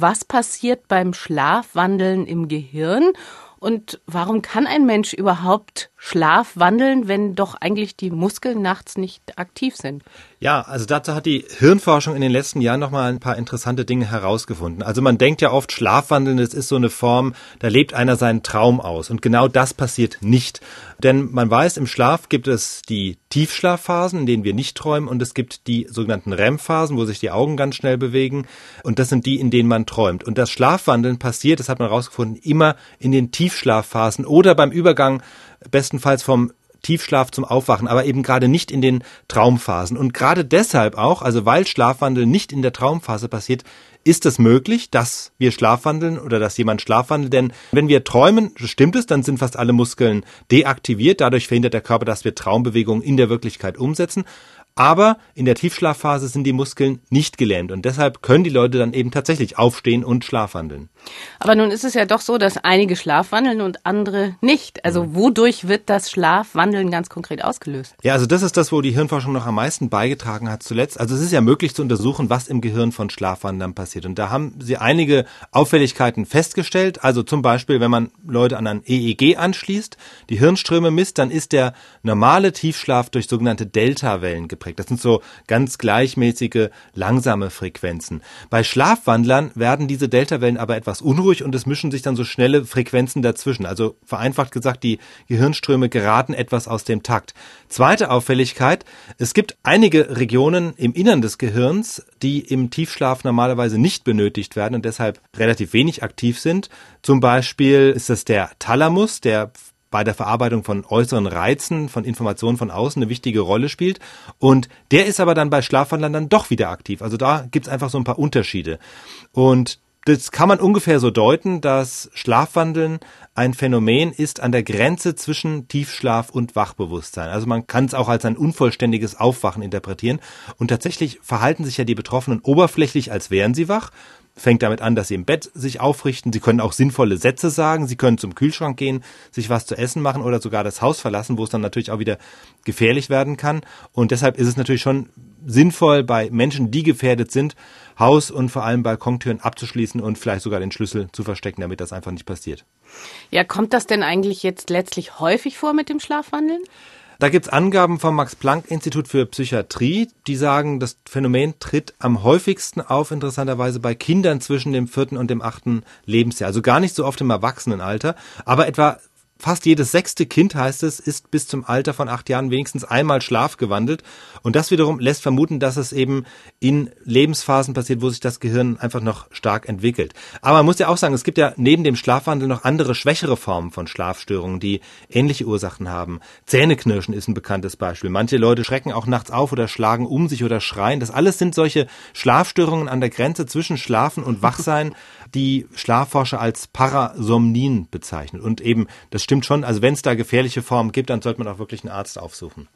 was passiert beim Schlafwandeln im Gehirn und warum kann ein Mensch überhaupt Schlaf wenn doch eigentlich die Muskeln nachts nicht aktiv sind? Ja, also dazu hat die Hirnforschung in den letzten Jahren nochmal ein paar interessante Dinge herausgefunden. Also man denkt ja oft, Schlafwandeln, das ist so eine Form, da lebt einer seinen Traum aus. Und genau das passiert nicht. Denn man weiß, im Schlaf gibt es die Tiefschlafphasen, in denen wir nicht träumen, und es gibt die sogenannten REM-Phasen, wo sich die Augen ganz schnell bewegen. Und das sind die, in denen man träumt. Und das Schlafwandeln passiert, das hat man herausgefunden, immer in den Tiefschlafphasen oder beim Übergang bestenfalls vom Tiefschlaf zum Aufwachen, aber eben gerade nicht in den Traumphasen. Und gerade deshalb auch, also weil Schlafwandel nicht in der Traumphase passiert, ist es möglich, dass wir schlafwandeln oder dass jemand schlafwandelt? Denn wenn wir träumen, stimmt es, dann sind fast alle Muskeln deaktiviert. Dadurch verhindert der Körper, dass wir Traumbewegungen in der Wirklichkeit umsetzen. Aber in der Tiefschlafphase sind die Muskeln nicht gelähmt und deshalb können die Leute dann eben tatsächlich aufstehen und schlafwandeln. Aber nun ist es ja doch so, dass einige schlafwandeln und andere nicht. Also mhm. wodurch wird das Schlafwandeln ganz konkret ausgelöst? Ja, also das ist das, wo die Hirnforschung noch am meisten beigetragen hat zuletzt. Also es ist ja möglich zu untersuchen, was im Gehirn von Schlafwandlern passiert. Und da haben sie einige Auffälligkeiten festgestellt. Also zum Beispiel, wenn man Leute an ein EEG anschließt, die Hirnströme misst, dann ist der normale Tiefschlaf durch sogenannte Delta-Wellen geprägt geprägt. Das sind so ganz gleichmäßige, langsame Frequenzen. Bei Schlafwandlern werden diese Deltawellen aber etwas unruhig und es mischen sich dann so schnelle Frequenzen dazwischen. Also vereinfacht gesagt, die Gehirnströme geraten etwas aus dem Takt. Zweite Auffälligkeit, es gibt einige Regionen im Innern des Gehirns, die im Tiefschlaf normalerweise nicht benötigt werden und deshalb relativ wenig aktiv sind. Zum Beispiel ist das der Thalamus, der bei der Verarbeitung von äußeren Reizen, von Informationen von außen eine wichtige Rolle spielt. Und der ist aber dann bei Schlafwandlern dann doch wieder aktiv. Also da gibt's einfach so ein paar Unterschiede. Und das kann man ungefähr so deuten, dass Schlafwandeln ein Phänomen ist an der Grenze zwischen Tiefschlaf und Wachbewusstsein. Also man kann es auch als ein unvollständiges Aufwachen interpretieren. Und tatsächlich verhalten sich ja die Betroffenen oberflächlich, als wären sie wach fängt damit an, dass sie im Bett sich aufrichten. Sie können auch sinnvolle Sätze sagen. Sie können zum Kühlschrank gehen, sich was zu essen machen oder sogar das Haus verlassen, wo es dann natürlich auch wieder gefährlich werden kann. Und deshalb ist es natürlich schon sinnvoll, bei Menschen, die gefährdet sind, Haus und vor allem Balkontüren abzuschließen und vielleicht sogar den Schlüssel zu verstecken, damit das einfach nicht passiert. Ja, kommt das denn eigentlich jetzt letztlich häufig vor mit dem Schlafwandeln? Da gibt's Angaben vom Max-Planck-Institut für Psychiatrie, die sagen, das Phänomen tritt am häufigsten auf, interessanterweise bei Kindern zwischen dem vierten und dem achten Lebensjahr. Also gar nicht so oft im Erwachsenenalter, aber etwa Fast jedes sechste Kind, heißt es, ist bis zum Alter von acht Jahren wenigstens einmal schlafgewandelt. Und das wiederum lässt vermuten, dass es eben in Lebensphasen passiert, wo sich das Gehirn einfach noch stark entwickelt. Aber man muss ja auch sagen, es gibt ja neben dem Schlafwandel noch andere schwächere Formen von Schlafstörungen, die ähnliche Ursachen haben. Zähneknirschen ist ein bekanntes Beispiel. Manche Leute schrecken auch nachts auf oder schlagen um sich oder schreien. Das alles sind solche Schlafstörungen an der Grenze zwischen Schlafen und Wachsein, die Schlafforscher als Parasomnien bezeichnen. Und eben, das stimmt schon, also wenn es da gefährliche Formen gibt, dann sollte man auch wirklich einen Arzt aufsuchen.